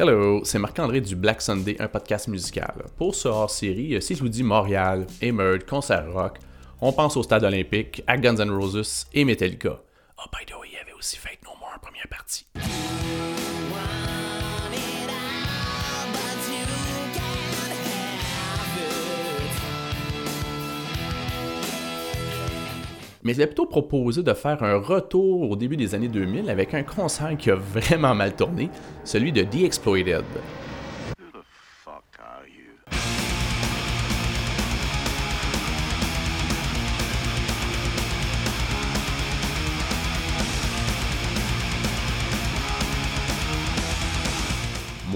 Hello, c'est Marc-André du Black Sunday, un podcast musical. Pour ce hors-série, si je vous dis Montréal, Emerge, concert rock, on pense au Stade olympique, à Guns N' Roses et Metallica. Oh, by the way, il y avait aussi Fate No More en première partie. Mais je vais plutôt proposer de faire un retour au début des années 2000 avec un concert qui a vraiment mal tourné, celui de The Exploited.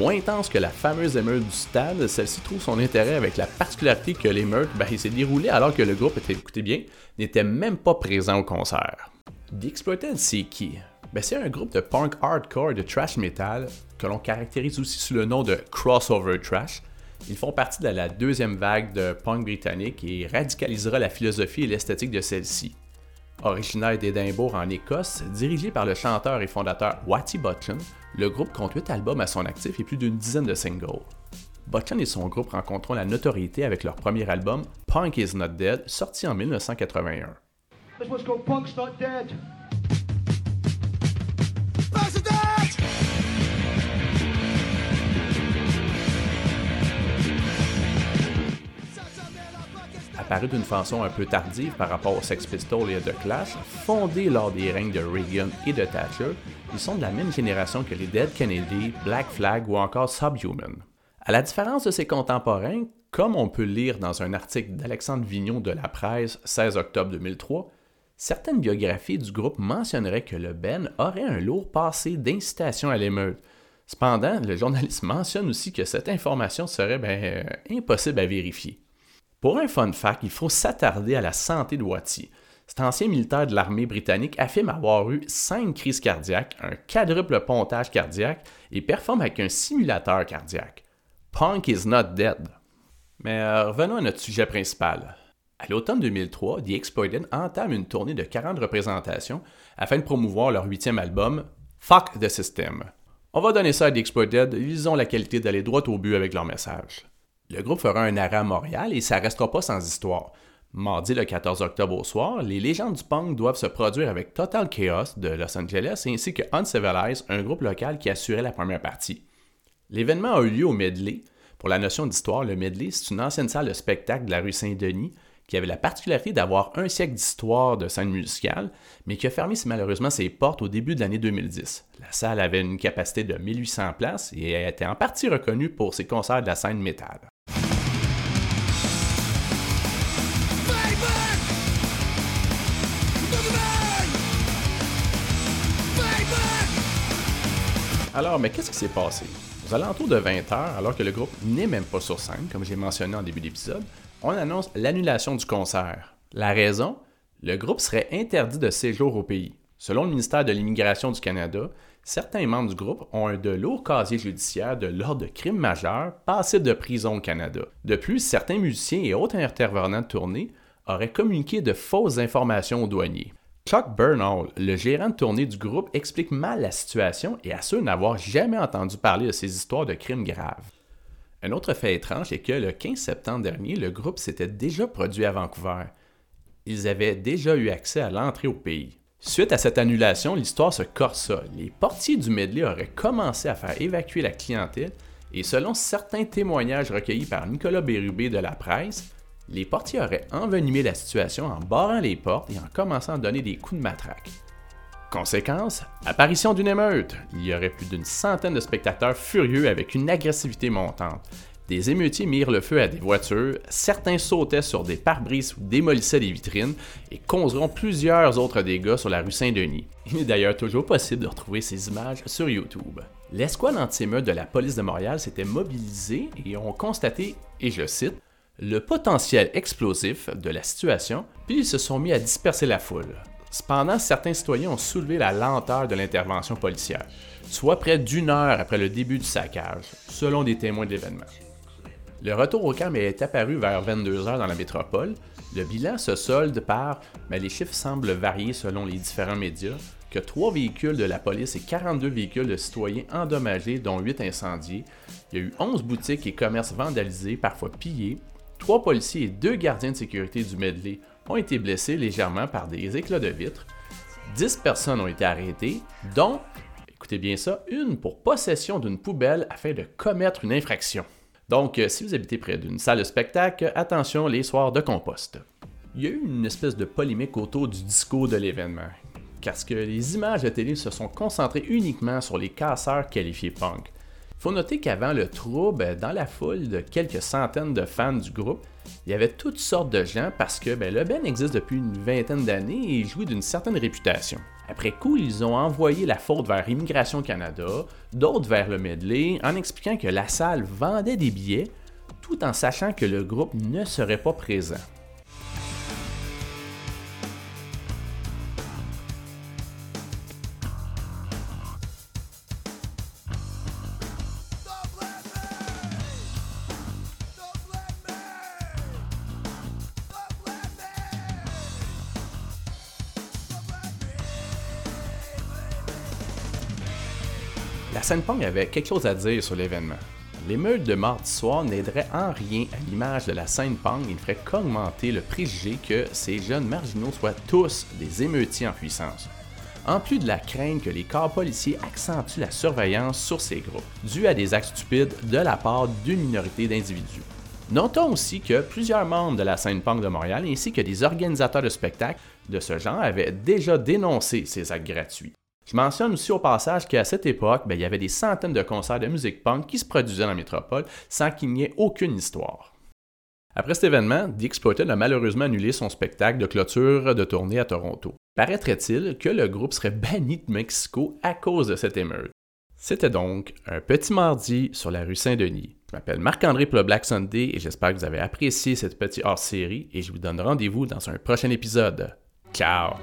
Moins intense que la fameuse émeute du stade, celle-ci trouve son intérêt avec la particularité que l'émeute ben, s'est déroulée alors que le groupe était, écoutez bien, n'était même pas présent au concert. The Exploited, c'est qui? Ben, c'est un groupe de punk hardcore et de trash metal que l'on caractérise aussi sous le nom de crossover trash. Ils font partie de la deuxième vague de punk britannique et radicalisera la philosophie et l'esthétique de celle-ci. Originaire d'Édimbourg en Écosse, dirigé par le chanteur et fondateur Watty Button, le groupe compte 8 albums à son actif et plus d'une dizaine de singles. Button et son groupe rencontront la notoriété avec leur premier album, Punk Is Not Dead, sorti en 1981. Apparu d'une façon un peu tardive par rapport aux Sex Pistols et The Clash, fondés lors des règnes de Reagan et de Thatcher, ils sont de la même génération que les Dead Kennedy, Black Flag ou encore Subhuman. À la différence de ses contemporains, comme on peut lire dans un article d'Alexandre Vignon de la presse 16 octobre 2003, certaines biographies du groupe mentionneraient que le Ben aurait un lourd passé d'incitation à l'émeute. Cependant, le journaliste mentionne aussi que cette information serait ben, euh, impossible à vérifier. Pour un fun fact, il faut s'attarder à la santé de Watty. Cet ancien militaire de l'armée britannique affirme avoir eu cinq crises cardiaques, un quadruple pontage cardiaque et performe avec un simulateur cardiaque. Punk is not dead. Mais euh, revenons à notre sujet principal. À l'automne 2003, The Exploited entame une tournée de 40 représentations afin de promouvoir leur huitième album, Fuck the System. On va donner ça à The Exploited, ils ont la qualité d'aller droit au but avec leur message. Le groupe fera un arrêt à Montréal et ça restera pas sans histoire. Mardi le 14 octobre au soir, les légendes du punk doivent se produire avec Total Chaos de Los Angeles ainsi que Uncivilized, un groupe local qui assurait la première partie. L'événement a eu lieu au Medley. Pour la notion d'histoire, le Medley, c'est une ancienne salle de spectacle de la rue Saint-Denis qui avait la particularité d'avoir un siècle d'histoire de scène musicale, mais qui a fermé malheureusement ses portes au début de l'année 2010. La salle avait une capacité de 1800 places et a été en partie reconnue pour ses concerts de la scène métal. Alors, mais qu'est-ce qui s'est passé? Aux alentours de 20 h alors que le groupe n'est même pas sur scène, comme j'ai mentionné en début d'épisode, on annonce l'annulation du concert. La raison? Le groupe serait interdit de séjour au pays. Selon le ministère de l'Immigration du Canada, certains membres du groupe ont un de lourd casier judiciaire de l'ordre de crime majeur passible de prison au Canada. De plus, certains musiciens et autres intervenants de tournée auraient communiqué de fausses informations aux douaniers. Chuck Bernal, le gérant de tournée du groupe, explique mal la situation et assure n'avoir jamais entendu parler de ces histoires de crimes graves. Un autre fait étrange est que le 15 septembre dernier, le groupe s'était déjà produit à Vancouver. Ils avaient déjà eu accès à l'entrée au pays. Suite à cette annulation, l'histoire se corsa. Les portiers du medley auraient commencé à faire évacuer la clientèle et selon certains témoignages recueillis par Nicolas Bérubé de la presse, les portiers auraient envenimé la situation en barrant les portes et en commençant à donner des coups de matraque. Conséquence, apparition d'une émeute. Il y aurait plus d'une centaine de spectateurs furieux avec une agressivité montante. Des émeutiers mirent le feu à des voitures, certains sautaient sur des pare-brises ou démolissaient des vitrines et causeront plusieurs autres dégâts sur la rue Saint-Denis. Il est d'ailleurs toujours possible de retrouver ces images sur YouTube. L'escouade anti-émeute de la police de Montréal s'était mobilisée et ont constaté, et je cite, le potentiel explosif de la situation, puis ils se sont mis à disperser la foule. Cependant, certains citoyens ont soulevé la lenteur de l'intervention policière, soit près d'une heure après le début du saccage, selon des témoins de l'événement. Le retour au calme est apparu vers 22 heures dans la métropole. Le bilan se solde par, mais les chiffres semblent varier selon les différents médias, que 3 véhicules de la police et 42 véhicules de citoyens endommagés, dont 8 incendiés. Il y a eu 11 boutiques et commerces vandalisés, parfois pillés. 3 policiers et 2 gardiens de sécurité du Medley ont été blessés légèrement par des éclats de vitres. 10 personnes ont été arrêtées, dont, écoutez bien ça, une pour possession d'une poubelle afin de commettre une infraction. Donc, euh, si vous habitez près d'une salle de spectacle, attention les soirs de compost. Il y a eu une espèce de polémique autour du discours de l'événement, parce que les images de télé se sont concentrées uniquement sur les casseurs qualifiés punk. Il faut noter qu'avant le trouble, dans la foule de quelques centaines de fans du groupe, il y avait toutes sortes de gens parce que ben, le Ben existe depuis une vingtaine d'années et jouit d'une certaine réputation. Après coup, ils ont envoyé la faute vers Immigration Canada, d'autres vers le Medley, en expliquant que la salle vendait des billets, tout en sachant que le groupe ne serait pas présent. La scène punk avait quelque chose à dire sur l'événement. L'émeute de mardi soir n'aiderait en rien à l'image de la scène punk et ne ferait qu'augmenter le préjugé que ces jeunes marginaux soient tous des émeutiers en puissance. En plus de la crainte que les corps policiers accentuent la surveillance sur ces groupes, dû à des actes stupides de la part d'une minorité d'individus. Notons aussi que plusieurs membres de la scène punk de Montréal ainsi que des organisateurs de spectacles de ce genre avaient déjà dénoncé ces actes gratuits. Je mentionne aussi au passage qu'à cette époque, ben, il y avait des centaines de concerts de musique punk qui se produisaient dans la métropole sans qu'il n'y ait aucune histoire. Après cet événement, The Exploited a malheureusement annulé son spectacle de clôture de tournée à Toronto. Paraîtrait-il que le groupe serait banni de Mexico à cause de cette émeute? C'était donc un petit mardi sur la rue Saint-Denis. Je m'appelle Marc-André pour le Black Sunday et j'espère que vous avez apprécié cette petite hors-série et je vous donne rendez-vous dans un prochain épisode. Ciao!